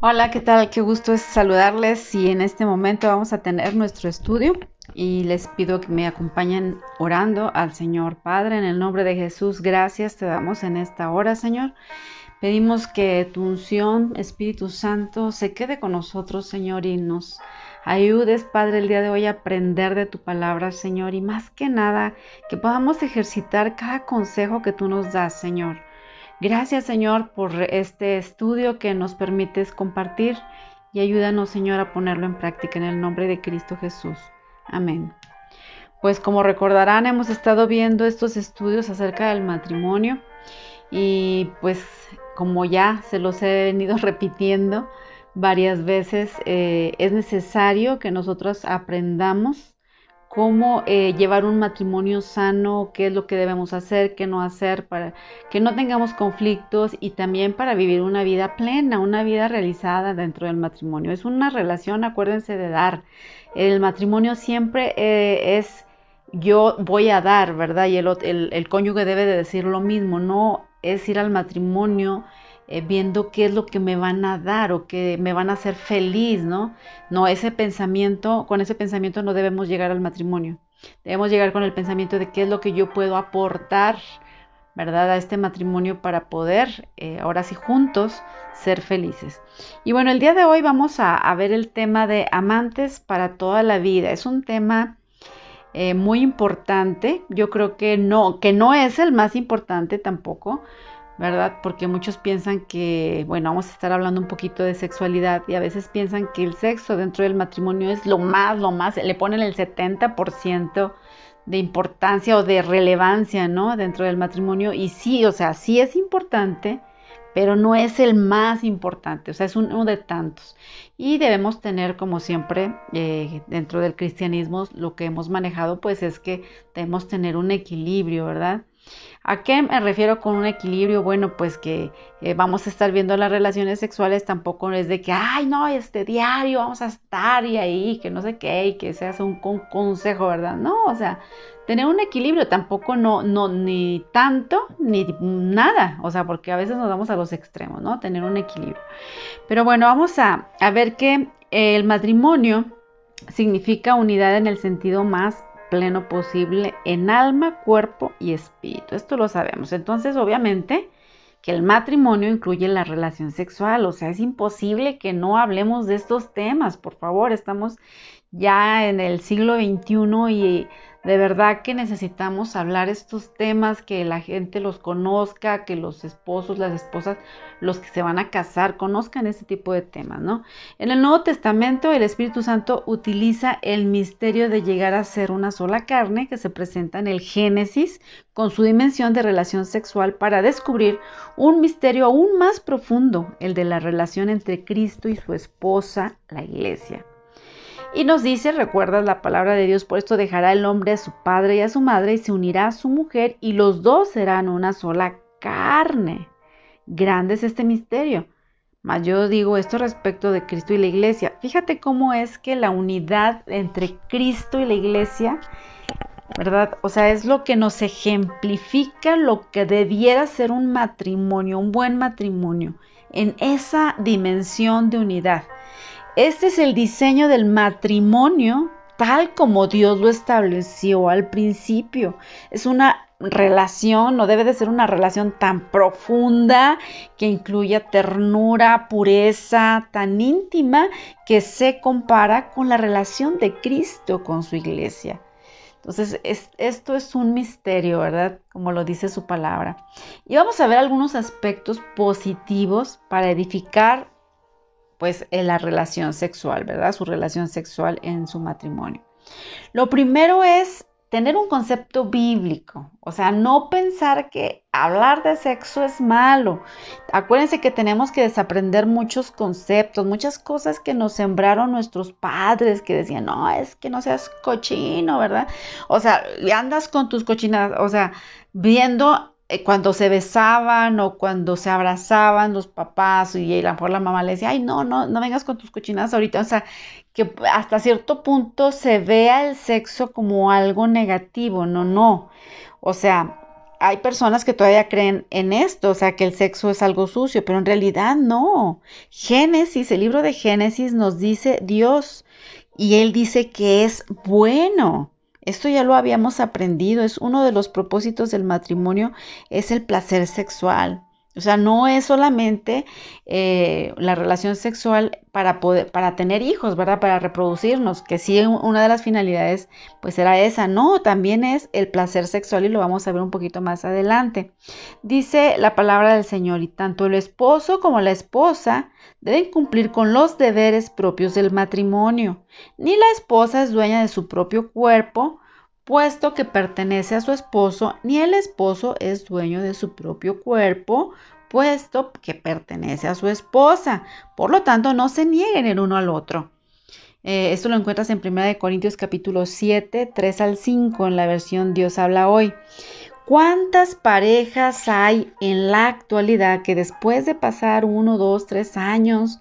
Hola, ¿qué tal? Qué gusto es saludarles y en este momento vamos a tener nuestro estudio y les pido que me acompañen orando al Señor Padre en el nombre de Jesús. Gracias te damos en esta hora, Señor. Pedimos que tu unción, Espíritu Santo, se quede con nosotros, Señor, y nos ayudes, Padre, el día de hoy a aprender de tu palabra, Señor, y más que nada, que podamos ejercitar cada consejo que tú nos das, Señor. Gracias Señor por este estudio que nos permites compartir y ayúdanos Señor a ponerlo en práctica en el nombre de Cristo Jesús. Amén. Pues como recordarán hemos estado viendo estos estudios acerca del matrimonio y pues como ya se los he venido repitiendo varias veces, eh, es necesario que nosotros aprendamos cómo eh, llevar un matrimonio sano, qué es lo que debemos hacer, qué no hacer, para que no tengamos conflictos y también para vivir una vida plena, una vida realizada dentro del matrimonio. Es una relación, acuérdense de dar. El matrimonio siempre eh, es yo voy a dar, ¿verdad? Y el, el, el cónyuge debe de decir lo mismo, no es ir al matrimonio eh, viendo qué es lo que me van a dar o que me van a hacer feliz, ¿no? No, ese pensamiento, con ese pensamiento no debemos llegar al matrimonio. Debemos llegar con el pensamiento de qué es lo que yo puedo aportar, ¿verdad? A este matrimonio para poder, eh, ahora sí, juntos ser felices. Y bueno, el día de hoy vamos a, ver el tema de amantes para toda la vida. Es un tema eh, muy importante. Yo creo que no, que no es el más importante tampoco, ¿verdad? Porque muchos piensan que, bueno, vamos a estar hablando un poquito de sexualidad y a veces piensan que el sexo dentro del matrimonio es lo más, lo más, le ponen el 70% de importancia o de relevancia, ¿no? Dentro del matrimonio y sí, o sea, sí es importante, pero no es el más importante, o sea, es uno de tantos. Y debemos tener, como siempre, eh, dentro del cristianismo, lo que hemos manejado, pues es que debemos tener un equilibrio, ¿verdad? ¿A qué me refiero con un equilibrio? Bueno, pues que eh, vamos a estar viendo las relaciones sexuales, tampoco es de que, ay, no, este diario vamos a estar y ahí, que no sé qué, y que se hace un consejo, ¿verdad? No, o sea, tener un equilibrio, tampoco no, no, ni tanto, ni nada, o sea, porque a veces nos vamos a los extremos, ¿no? Tener un equilibrio. Pero bueno, vamos a, a ver que el matrimonio significa unidad en el sentido más pleno posible en alma, cuerpo y espíritu. Esto lo sabemos. Entonces, obviamente, que el matrimonio incluye la relación sexual. O sea, es imposible que no hablemos de estos temas. Por favor, estamos ya en el siglo XXI y de verdad que necesitamos hablar estos temas, que la gente los conozca, que los esposos, las esposas, los que se van a casar, conozcan este tipo de temas, ¿no? En el Nuevo Testamento el Espíritu Santo utiliza el misterio de llegar a ser una sola carne que se presenta en el Génesis con su dimensión de relación sexual para descubrir un misterio aún más profundo, el de la relación entre Cristo y su esposa, la iglesia. Y nos dice, recuerdas la palabra de Dios, por esto dejará el hombre a su padre y a su madre y se unirá a su mujer y los dos serán una sola carne. Grande es este misterio. Mas yo digo esto respecto de Cristo y la iglesia. Fíjate cómo es que la unidad entre Cristo y la iglesia, ¿verdad? O sea, es lo que nos ejemplifica lo que debiera ser un matrimonio, un buen matrimonio, en esa dimensión de unidad. Este es el diseño del matrimonio tal como Dios lo estableció al principio. Es una relación, no debe de ser una relación tan profunda que incluya ternura, pureza, tan íntima que se compara con la relación de Cristo con su iglesia. Entonces, esto es un misterio, ¿verdad? Como lo dice su palabra. Y vamos a ver algunos aspectos positivos para edificar pues en la relación sexual, ¿verdad? Su relación sexual en su matrimonio. Lo primero es tener un concepto bíblico, o sea, no pensar que hablar de sexo es malo. Acuérdense que tenemos que desaprender muchos conceptos, muchas cosas que nos sembraron nuestros padres que decían, no, es que no seas cochino, ¿verdad? O sea, andas con tus cochinas, o sea, viendo cuando se besaban o cuando se abrazaban los papás y a lo mejor la mamá le decía, ay, no, no, no vengas con tus cochinadas ahorita. O sea, que hasta cierto punto se vea el sexo como algo negativo, no, no. O sea, hay personas que todavía creen en esto, o sea, que el sexo es algo sucio, pero en realidad no. Génesis, el libro de Génesis nos dice Dios y él dice que es bueno. Esto ya lo habíamos aprendido, es uno de los propósitos del matrimonio, es el placer sexual. O sea, no es solamente eh, la relación sexual para poder, para tener hijos, ¿verdad? Para reproducirnos, que sí una de las finalidades, pues era esa. No, también es el placer sexual y lo vamos a ver un poquito más adelante. Dice la palabra del Señor, y tanto el esposo como la esposa deben cumplir con los deberes propios del matrimonio. Ni la esposa es dueña de su propio cuerpo, puesto que pertenece a su esposo, ni el esposo es dueño de su propio cuerpo, puesto que pertenece a su esposa. Por lo tanto, no se nieguen el uno al otro. Eh, esto lo encuentras en 1 Corintios capítulo 7, 3 al 5, en la versión Dios habla hoy. ¿Cuántas parejas hay en la actualidad que después de pasar uno, dos, tres años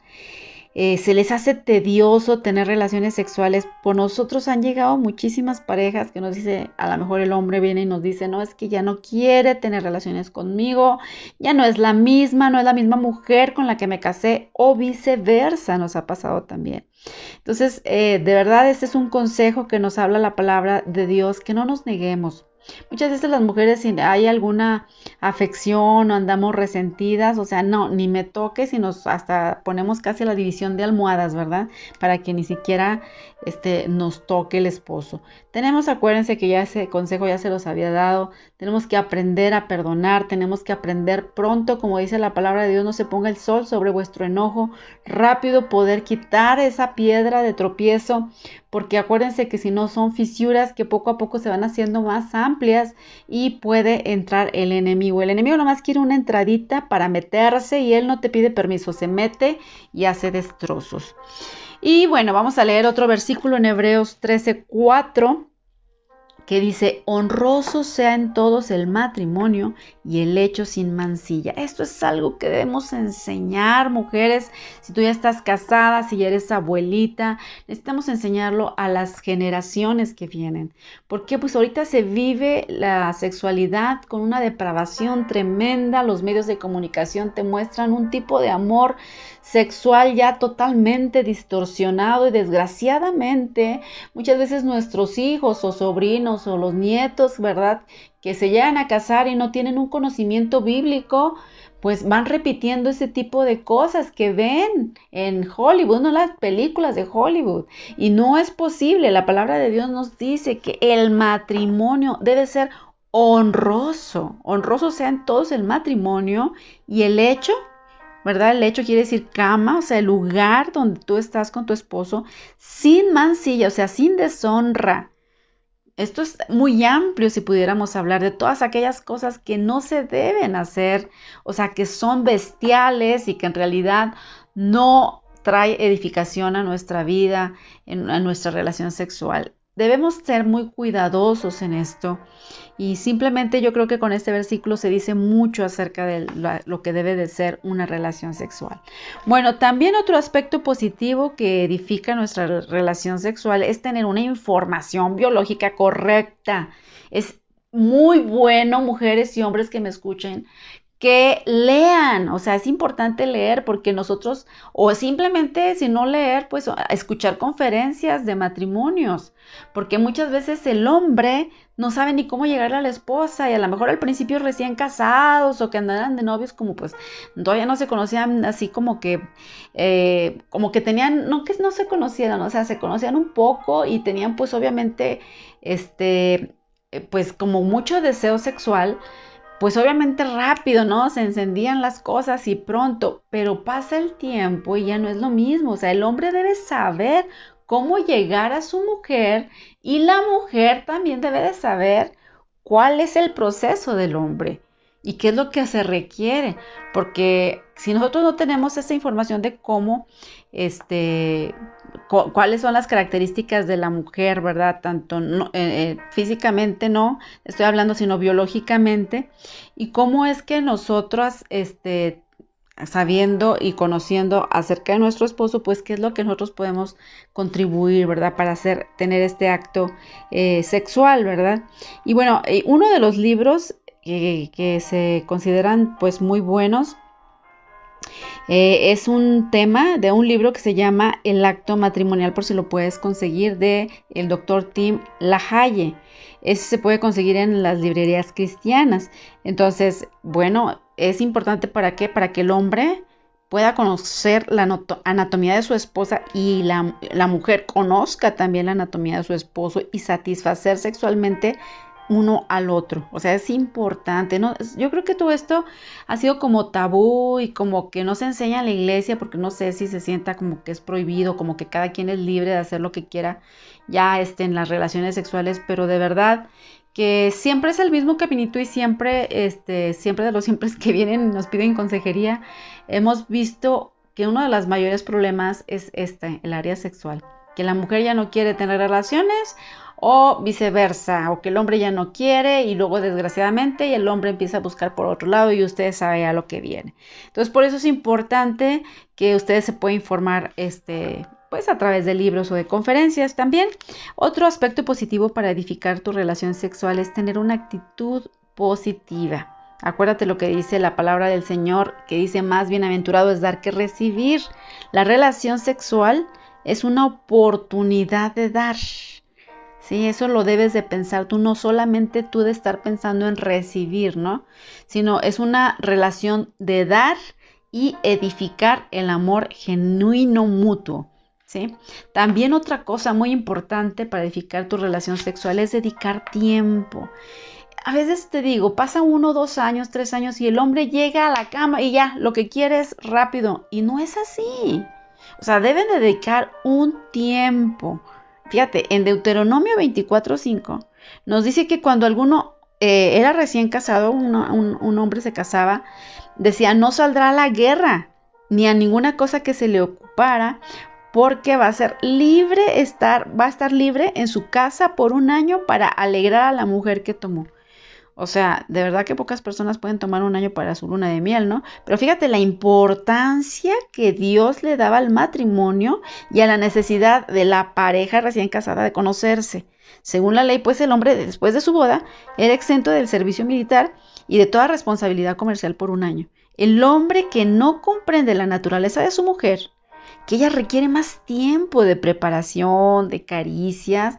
eh, se les hace tedioso tener relaciones sexuales. Por nosotros han llegado muchísimas parejas que nos dice, a lo mejor el hombre viene y nos dice, no, es que ya no quiere tener relaciones conmigo, ya no es la misma, no es la misma mujer con la que me casé o viceversa, nos ha pasado también. Entonces, eh, de verdad, este es un consejo que nos habla la palabra de Dios, que no nos neguemos. Muchas veces las mujeres si hay alguna afección o andamos resentidas, o sea, no, ni me toques y nos hasta ponemos casi la división de almohadas, ¿verdad? Para que ni siquiera este, nos toque el esposo. Tenemos, acuérdense que ya ese consejo ya se los había dado, tenemos que aprender a perdonar, tenemos que aprender pronto, como dice la palabra de Dios, no se ponga el sol sobre vuestro enojo, rápido poder quitar esa piedra de tropiezo, porque acuérdense que si no son fisuras que poco a poco se van haciendo más amplias y puede entrar el enemigo. El enemigo nomás quiere una entradita para meterse y él no te pide permiso, se mete y hace destrozos. Y bueno, vamos a leer otro versículo en Hebreos 13, 4 que dice, honroso sea en todos el matrimonio y el hecho sin mancilla. Esto es algo que debemos enseñar, mujeres, si tú ya estás casada, si ya eres abuelita, necesitamos enseñarlo a las generaciones que vienen. Porque pues ahorita se vive la sexualidad con una depravación tremenda, los medios de comunicación te muestran un tipo de amor sexual ya totalmente distorsionado y desgraciadamente muchas veces nuestros hijos o sobrinos o los nietos, ¿verdad? Que se llegan a casar y no tienen un conocimiento bíblico, pues van repitiendo ese tipo de cosas que ven en Hollywood, no las películas de Hollywood. Y no es posible, la palabra de Dios nos dice que el matrimonio debe ser honroso, honroso sea en todos el matrimonio y el hecho ¿verdad? El hecho quiere decir cama, o sea, el lugar donde tú estás con tu esposo, sin mancilla, o sea, sin deshonra. Esto es muy amplio si pudiéramos hablar de todas aquellas cosas que no se deben hacer, o sea, que son bestiales y que en realidad no trae edificación a nuestra vida, a nuestra relación sexual. Debemos ser muy cuidadosos en esto y simplemente yo creo que con este versículo se dice mucho acerca de lo que debe de ser una relación sexual. Bueno, también otro aspecto positivo que edifica nuestra relación sexual es tener una información biológica correcta. Es muy bueno, mujeres y hombres que me escuchen, que lean, o sea, es importante leer porque nosotros, o simplemente si no leer, pues escuchar conferencias de matrimonios, porque muchas veces el hombre no sabe ni cómo llegar a la esposa y a lo mejor al principio recién casados o que andaban de novios como pues todavía no se conocían así como que, eh, como que tenían, no que no se conocieran, o sea, se conocían un poco y tenían pues obviamente, este, eh, pues como mucho deseo sexual pues obviamente rápido, ¿no? Se encendían las cosas y pronto, pero pasa el tiempo y ya no es lo mismo. O sea, el hombre debe saber cómo llegar a su mujer y la mujer también debe de saber cuál es el proceso del hombre y qué es lo que se requiere, porque si nosotros no tenemos esa información de cómo este cuáles son las características de la mujer, ¿verdad? Tanto eh, eh, físicamente no, estoy hablando, sino biológicamente, y cómo es que nosotros, este, sabiendo y conociendo acerca de nuestro esposo, pues qué es lo que nosotros podemos contribuir, ¿verdad? Para hacer, tener este acto eh, sexual, ¿verdad? Y bueno, uno de los libros que, se consideran pues muy buenos. Eh, es un tema de un libro que se llama El acto matrimonial, por si lo puedes conseguir, de el doctor Tim LaHaye. Ese se puede conseguir en las librerías cristianas. Entonces, bueno, es importante para qué? Para que el hombre pueda conocer la anatomía de su esposa y la, la mujer conozca también la anatomía de su esposo y satisfacer sexualmente uno al otro. O sea, es importante, ¿no? Yo creo que todo esto ha sido como tabú y como que no se enseña en la iglesia porque no sé si se sienta como que es prohibido, como que cada quien es libre de hacer lo que quiera ya esté en las relaciones sexuales, pero de verdad que siempre es el mismo caminito y siempre, este, siempre de los siempre que vienen nos piden consejería, hemos visto que uno de los mayores problemas es este, el área sexual, que la mujer ya no quiere tener relaciones o viceversa, o que el hombre ya no quiere y luego desgraciadamente el hombre empieza a buscar por otro lado y usted sabe a lo que viene. Entonces por eso es importante que ustedes se puedan informar este pues a través de libros o de conferencias también. Otro aspecto positivo para edificar tu relación sexual es tener una actitud positiva. Acuérdate lo que dice la palabra del Señor, que dice más bienaventurado es dar que recibir. La relación sexual es una oportunidad de dar. Sí, eso lo debes de pensar tú, no solamente tú de estar pensando en recibir, ¿no? Sino es una relación de dar y edificar el amor genuino mutuo. ¿Sí? También otra cosa muy importante para edificar tu relación sexual es dedicar tiempo. A veces te digo, pasa uno, dos años, tres años y el hombre llega a la cama y ya, lo que quiere es rápido. Y no es así. O sea, deben dedicar un tiempo. Fíjate, en Deuteronomio 24:5 nos dice que cuando alguno eh, era recién casado, un, un hombre se casaba, decía, no saldrá a la guerra, ni a ninguna cosa que se le ocupara, porque va a ser libre estar, va a estar libre en su casa por un año para alegrar a la mujer que tomó. O sea, de verdad que pocas personas pueden tomar un año para su luna de miel, ¿no? Pero fíjate la importancia que Dios le daba al matrimonio y a la necesidad de la pareja recién casada de conocerse. Según la ley, pues el hombre después de su boda era exento del servicio militar y de toda responsabilidad comercial por un año. El hombre que no comprende la naturaleza de su mujer, que ella requiere más tiempo de preparación, de caricias,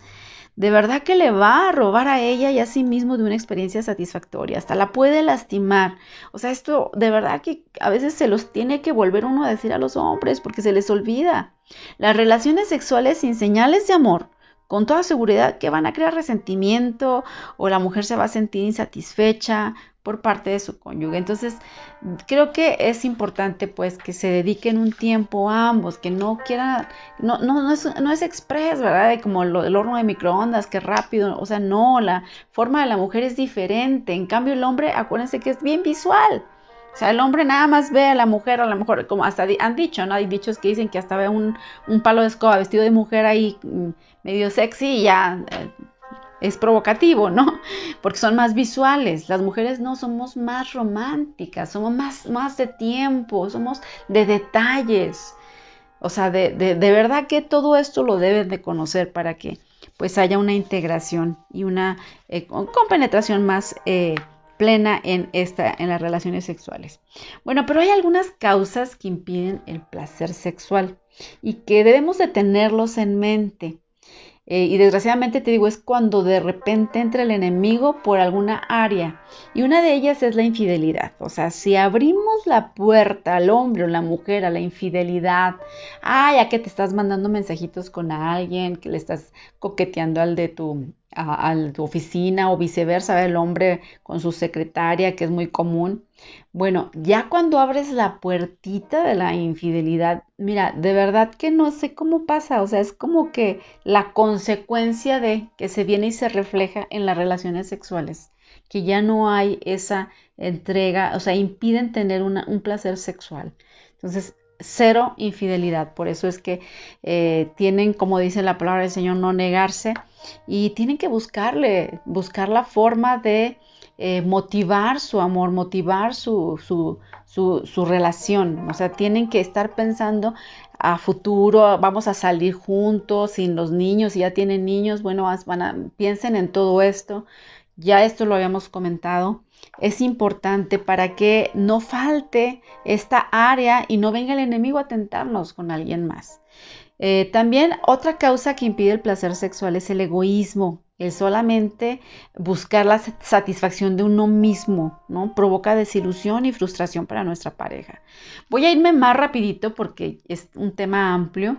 de verdad que le va a robar a ella y a sí mismo de una experiencia satisfactoria, hasta la puede lastimar. O sea, esto de verdad que a veces se los tiene que volver uno a decir a los hombres porque se les olvida. Las relaciones sexuales sin señales de amor con toda seguridad que van a crear resentimiento o la mujer se va a sentir insatisfecha por parte de su cónyuge. Entonces, creo que es importante pues que se dediquen un tiempo ambos, que no quieran, no, no, no es, no es express, ¿verdad? Como lo del horno de microondas, que rápido, o sea, no, la forma de la mujer es diferente. En cambio, el hombre, acuérdense que es bien visual. O sea, el hombre nada más ve a la mujer, a lo mejor, como hasta han dicho, ¿no? Hay dichos que dicen que hasta ve un, un palo de escoba vestido de mujer ahí mm, medio sexy y ya eh, es provocativo, ¿no? Porque son más visuales. Las mujeres no somos más románticas, somos más, más de tiempo, somos de detalles. O sea, de, de, de verdad que todo esto lo deben de conocer para que pues haya una integración y una eh, compenetración más eh, plena en, esta, en las relaciones sexuales. Bueno, pero hay algunas causas que impiden el placer sexual y que debemos de tenerlos en mente. Eh, y desgraciadamente te digo, es cuando de repente entra el enemigo por alguna área. Y una de ellas es la infidelidad. O sea, si abrimos la puerta al hombre o la mujer a la infidelidad, ah, ya que te estás mandando mensajitos con alguien, que le estás coqueteando al de tu a, tu oficina o viceversa, el hombre con su secretaria, que es muy común. Bueno, ya cuando abres la puertita de la infidelidad, mira, de verdad que no sé cómo pasa, o sea, es como que la consecuencia de que se viene y se refleja en las relaciones sexuales, que ya no hay esa entrega, o sea, impiden tener un placer sexual. Entonces, cero infidelidad. Por eso es que eh, tienen, como dice la palabra del Señor, no negarse y tienen que buscarle, buscar la forma de eh, motivar su amor, motivar su, su, relación. O sea, tienen que estar pensando a futuro, vamos a salir juntos, sin los niños, si ya tienen niños, bueno, piensen en todo esto ya esto lo habíamos comentado, es importante para que no falte esta área y no venga el enemigo a tentarnos con alguien más. Eh, también otra causa que impide el placer sexual es el egoísmo, el solamente buscar la satisfacción de uno mismo, ¿no? Provoca desilusión y frustración para nuestra pareja. Voy a irme más rapidito porque es un tema amplio,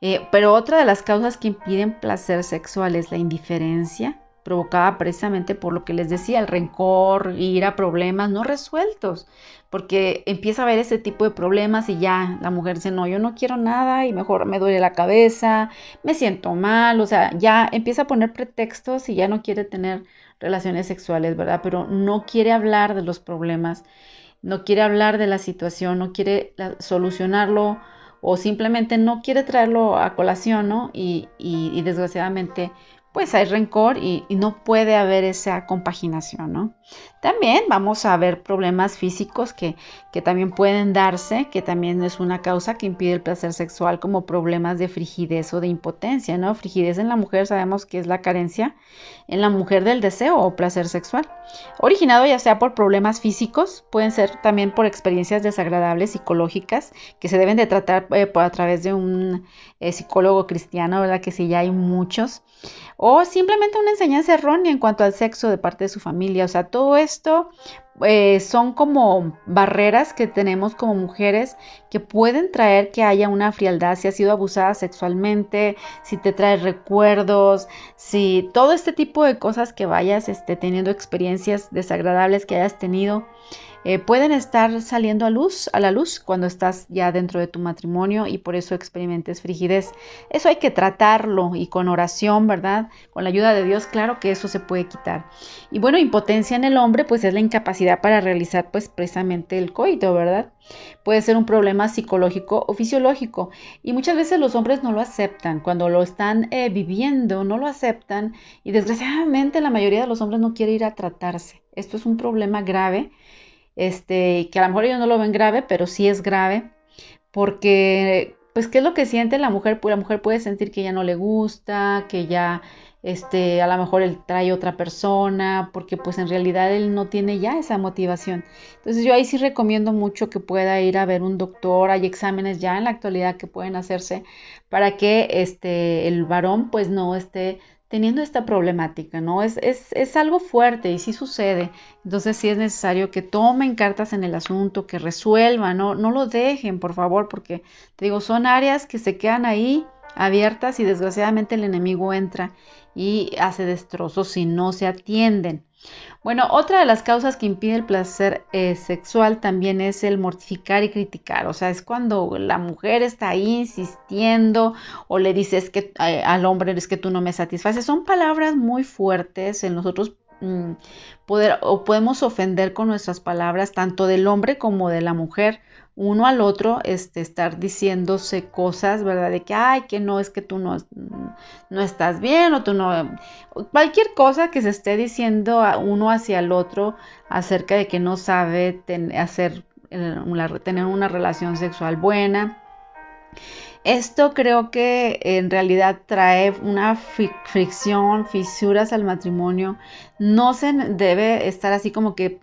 eh, pero otra de las causas que impiden placer sexual es la indiferencia, provocada precisamente por lo que les decía, el rencor, ira, problemas no resueltos, porque empieza a haber ese tipo de problemas y ya la mujer dice, no, yo no quiero nada y mejor me duele la cabeza, me siento mal, o sea, ya empieza a poner pretextos y ya no quiere tener relaciones sexuales, ¿verdad? Pero no quiere hablar de los problemas, no quiere hablar de la situación, no quiere solucionarlo o simplemente no quiere traerlo a colación, ¿no? Y, y, desgraciadamente pues hay rencor y, no puede haber esa compaginación, ¿no? También vamos a ver problemas físicos que, que, también pueden darse, que también es una causa que impide el placer sexual, como problemas de frigidez o de impotencia, ¿no? Frigidez en la mujer sabemos que es la carencia en la mujer del deseo o placer sexual, originado ya sea por problemas físicos, pueden ser también por experiencias desagradables psicológicas que se deben de tratar eh, a través de un eh, psicólogo cristiano, ¿verdad? Que sí, ya hay muchos o simplemente una enseñanza errónea en cuanto al sexo de parte de su familia. O sea, todo esto eh, son como barreras que tenemos como mujeres que pueden traer que haya una frialdad si has sido abusada sexualmente, si te trae recuerdos, si todo este tipo de cosas que vayas este, teniendo experiencias desagradables que hayas tenido. Eh, pueden estar saliendo a luz, a la luz cuando estás ya dentro de tu matrimonio y por eso experimentes frigidez. Eso hay que tratarlo y con oración, ¿verdad? Con la ayuda de Dios, claro que eso se puede quitar. Y bueno, impotencia en el hombre, pues es la incapacidad para realizar, pues precisamente el coito, ¿verdad? Puede ser un problema psicológico o fisiológico y muchas veces los hombres no lo aceptan. Cuando lo están eh, viviendo, no lo aceptan y desgraciadamente la mayoría de los hombres no quiere ir a tratarse. Esto es un problema grave este, que a lo mejor ellos no lo ven grave, pero sí es grave, porque, pues, ¿qué es lo que siente la mujer? Pues la mujer puede sentir que ya no le gusta, que ya, este, a lo mejor él trae otra persona, porque pues en realidad él no tiene ya esa motivación. Entonces yo ahí sí recomiendo mucho que pueda ir a ver un doctor, hay exámenes ya en la actualidad que pueden hacerse para que este, el varón pues no esté teniendo esta problemática, ¿no? Es, es, es, algo fuerte y sí sucede. Entonces sí es necesario que tomen cartas en el asunto, que resuelvan, ¿no? No lo dejen, por favor, porque te digo, son áreas que se quedan ahí abiertas y desgraciadamente el enemigo entra y hace destrozos si no se atienden. Bueno, otra de las causas que impide el placer eh, sexual también es el mortificar y criticar. O sea, es cuando la mujer está ahí insistiendo o le dices que eh, al hombre es que tú no me satisfaces. Son palabras muy fuertes en nosotros mm, poder o podemos ofender con nuestras palabras tanto del hombre como de la mujer uno al otro este, estar diciéndose cosas, ¿verdad? De que, ay, que no, es que tú no, no estás bien o tú no... Cualquier cosa que se esté diciendo a uno hacia el otro acerca de que no sabe hacer, eh, tener una relación sexual buena esto creo que en realidad trae una fricción, fisuras al matrimonio. No se debe estar así como que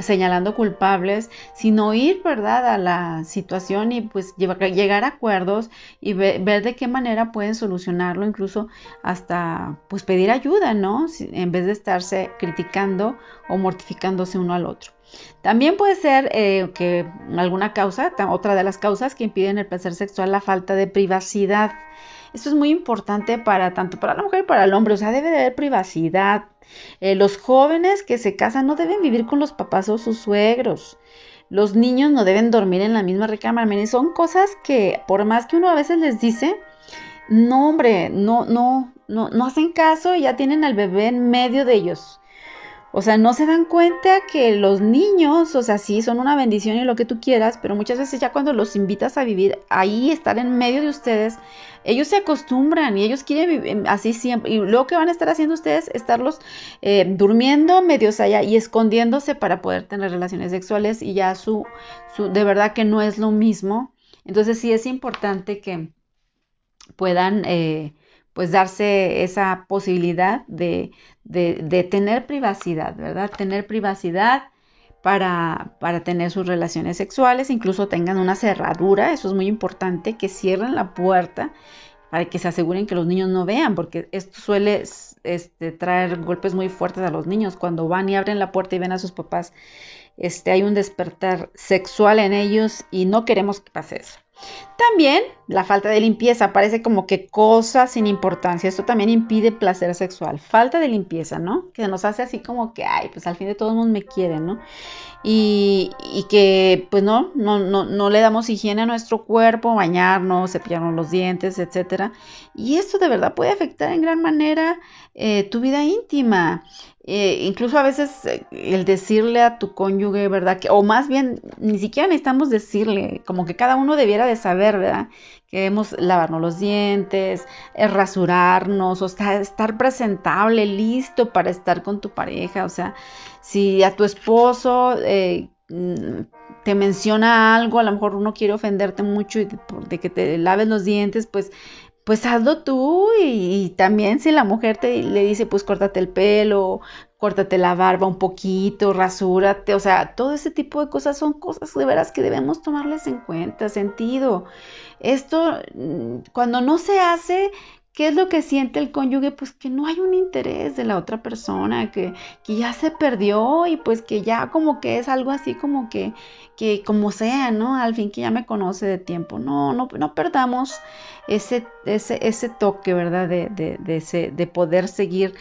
señalando culpables, sino ir, ¿verdad?, a la situación y pues llegar a acuerdos y ver de qué manera pueden solucionarlo, incluso hasta pues pedir ayuda, ¿no? En vez de estarse criticando o mortificándose uno al otro. También puede ser eh, que alguna causa, otra de las causas que impiden el placer sexual, la falta de privacidad. Esto es muy importante para tanto para la mujer como para el hombre, o sea, debe de haber privacidad. Eh, los jóvenes que se casan no deben vivir con los papás o sus suegros. Los niños no deben dormir en la misma recámara. son cosas que por más que uno a veces les dice, no hombre, no, no, no, no hacen caso y ya tienen al bebé en medio de ellos. O sea, no se dan cuenta que los niños, o sea, sí, son una bendición y lo que tú quieras, pero muchas veces ya cuando los invitas a vivir ahí, estar en medio de ustedes, ellos se acostumbran y ellos quieren vivir así siempre. Y luego que van a estar haciendo ustedes, estarlos eh, durmiendo medios allá y escondiéndose para poder tener relaciones sexuales y ya su, su, de verdad que no es lo mismo. Entonces sí es importante que puedan... Eh, pues darse esa posibilidad de, de, tener privacidad, ¿verdad? Tener privacidad para, para, tener sus relaciones sexuales, incluso tengan una cerradura, eso es muy importante, que cierren la puerta para que se aseguren que los niños no vean, porque esto suele este, traer golpes muy fuertes a los niños cuando van y abren la puerta y ven a sus papás. Este, hay un despertar sexual en ellos y no queremos que pase eso. También la falta de limpieza, parece como que cosa sin importancia. Esto también impide placer sexual. Falta de limpieza, ¿no? Que nos hace así como que, ay, pues al fin de todos mundo me quieren, ¿no? Y, y, que pues no, no, no, no le damos higiene a nuestro cuerpo, bañarnos, cepillarnos los dientes, etc. Y esto de verdad puede afectar en gran manera eh, tu vida íntima. Eh, incluso a veces eh, el decirle a tu cónyuge, ¿verdad? Que, o más bien, ni siquiera necesitamos decirle, como que cada uno debiera de saber, ¿verdad? Que debemos lavarnos los dientes, eh, rasurarnos, o sea, estar presentable, listo para estar con tu pareja. O sea, si a tu esposo mm, te menciona algo, a lo mejor uno quiere ofenderte mucho y de que te laves los dientes, pues pues hazlo tú y, también si la mujer te le dice pues córtate el pelo, córtate la barba un poquito, rasúrate, o sea, todo ese tipo de cosas son cosas de veras que debemos tomarles en cuenta, sentido. Esto mm, cuando no se hace, ¿Qué es lo que siente el cónyuge? Pues que no hay un interés de la otra persona, que, que, ya se perdió y pues que ya como que es algo así como que, que como sea, ¿no? Al fin que ya me conoce de tiempo. No, no, no perdamos ese, ese, ese toque, ¿verdad? De, de, de, ese, de poder seguir,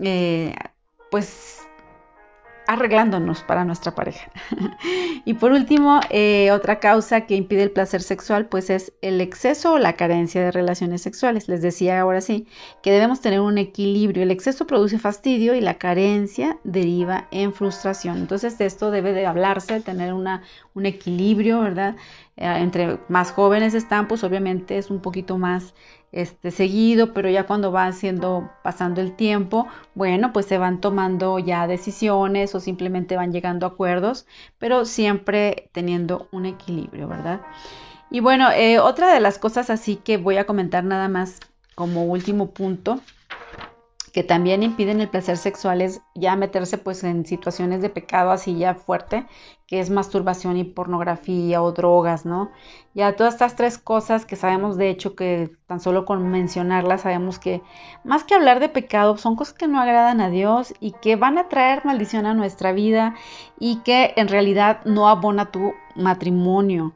eh, pues arreglándonos para nuestra pareja. y por último, eh, otra causa que impide el placer sexual, pues es el exceso o la carencia de relaciones sexuales. Les decía ahora sí que debemos tener un equilibrio. El exceso produce fastidio y la carencia deriva en frustración. Entonces de esto debe de hablarse, tener una, un equilibrio, ¿verdad? Eh, entre más jóvenes están, pues obviamente es un poquito más este, seguido, pero ya cuando va siendo pasando el tiempo, bueno, pues se van tomando ya decisiones o simplemente van llegando a acuerdos, pero siempre teniendo un equilibrio, ¿verdad? Y bueno, eh, otra de las cosas así que voy a comentar nada más como último punto que también impiden el placer sexual es ya meterse pues en situaciones de pecado así ya fuerte, que es masturbación y pornografía o drogas, ¿no? Ya todas estas tres cosas que sabemos de hecho que tan solo con mencionarlas sabemos que más que hablar de pecado son cosas que no agradan a Dios y que van a traer maldición a nuestra vida y que en realidad no abona tu matrimonio.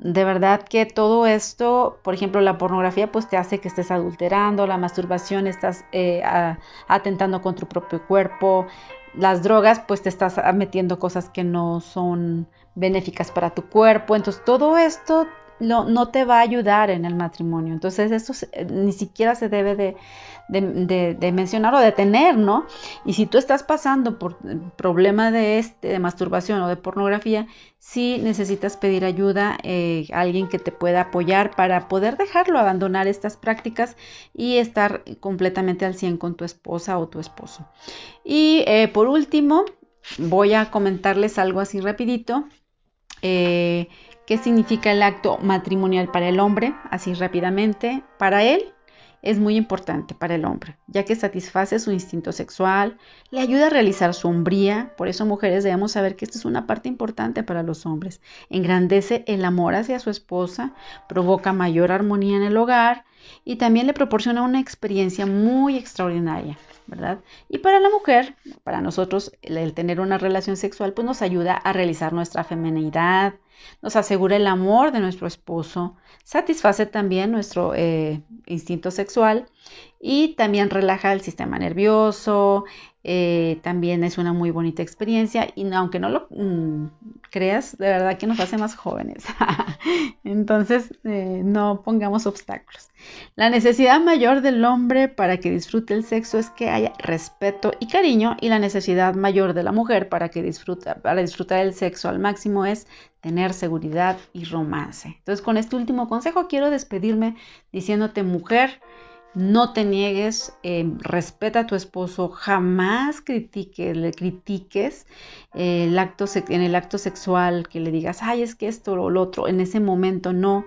De verdad que todo esto, por ejemplo, la pornografía, pues te hace que estés adulterando, la masturbación estás eh, atentando contra tu propio cuerpo, las drogas, pues te estás metiendo cosas que no son benéficas para tu cuerpo. Entonces, todo esto no, te va a ayudar en el matrimonio. Entonces, eso ni siquiera se debe de, mencionar o de tener, ¿no? Y si tú estás pasando por problema de, este, de masturbación o de pornografía, sí necesitas pedir ayuda eh, a alguien que te pueda apoyar para poder dejarlo, abandonar estas prácticas y estar completamente al 100 con tu esposa o tu esposo. Y eh, por último, voy a comentarles algo así rapidito. Eh, ¿Qué significa el acto matrimonial para el hombre? Así rápidamente, para él es muy importante para el hombre, ya que satisface su instinto sexual, le ayuda a realizar su hombría, por eso mujeres debemos saber que esta es una parte importante para los hombres, engrandece el amor hacia su esposa, provoca mayor armonía en el hogar y también le proporciona una experiencia muy extraordinaria. ¿verdad? Y para la mujer, para nosotros, el, tener una relación sexual, pues nos ayuda a realizar nuestra feminidad, nos asegura el amor de nuestro esposo, satisface también nuestro eh, instinto sexual y también relaja el sistema nervioso, eh, también es una muy bonita experiencia y aunque no lo mm, creas, de verdad que nos hace más jóvenes. Entonces, eh, no pongamos obstáculos. La necesidad mayor del hombre para que disfrute el sexo es que haya respeto y cariño y la necesidad mayor de la mujer para que disfruta, para disfrutar el sexo al máximo es tener seguridad y romance. Entonces, con este último consejo quiero despedirme diciéndote mujer, no te niegues, eh, respeta a tu esposo, jamás critique, le critiques el acto en el acto sexual, que le digas, ay, es que esto o lo otro, en ese momento no.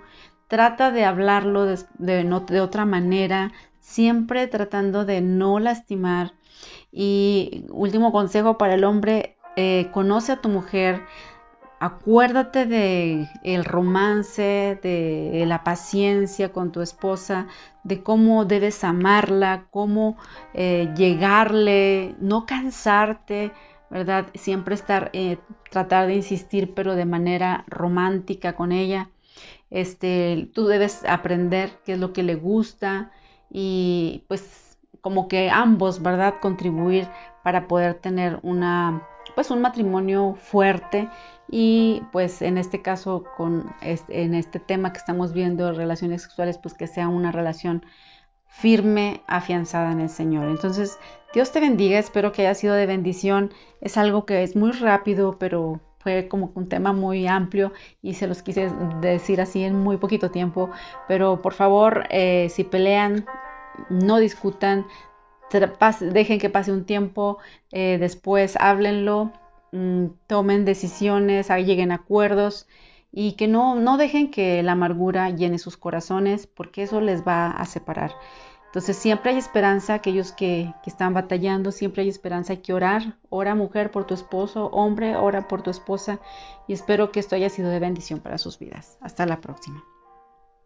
Trata de hablarlo de, de, otra manera, siempre tratando de no lastimar. Y último consejo para el hombre, eh, conoce a tu mujer, acuérdate de el romance, de la paciencia con tu esposa, de cómo debes amarla, cómo eh, llegarle, no cansarte, ¿verdad? Siempre estar, eh, tratar de insistir, pero de manera romántica con ella. Este, tú debes aprender qué es lo que le gusta y pues como que ambos, ¿verdad? Contribuir para poder tener una, pues un matrimonio fuerte y pues en este caso con en este tema que estamos viendo relaciones sexuales pues que sea una relación firme afianzada en el Señor. Entonces Dios te bendiga espero que haya sido de bendición. Es algo que es muy rápido pero fue como un tema muy amplio y se los quise decir así en muy poquito tiempo. Pero por favor eh, si pelean no discutan dejen que pase un tiempo eh, después háblenlo Mm, tomen decisiones, lleguen acuerdos y que no, no dejen que la amargura llene sus corazones porque eso les va a separar. Entonces siempre hay esperanza, aquellos que, que están batallando, siempre hay esperanza, hay que orar. Ora mujer por tu esposo, hombre, ora por tu esposa y espero que esto haya sido de bendición para sus vidas. Hasta la próxima.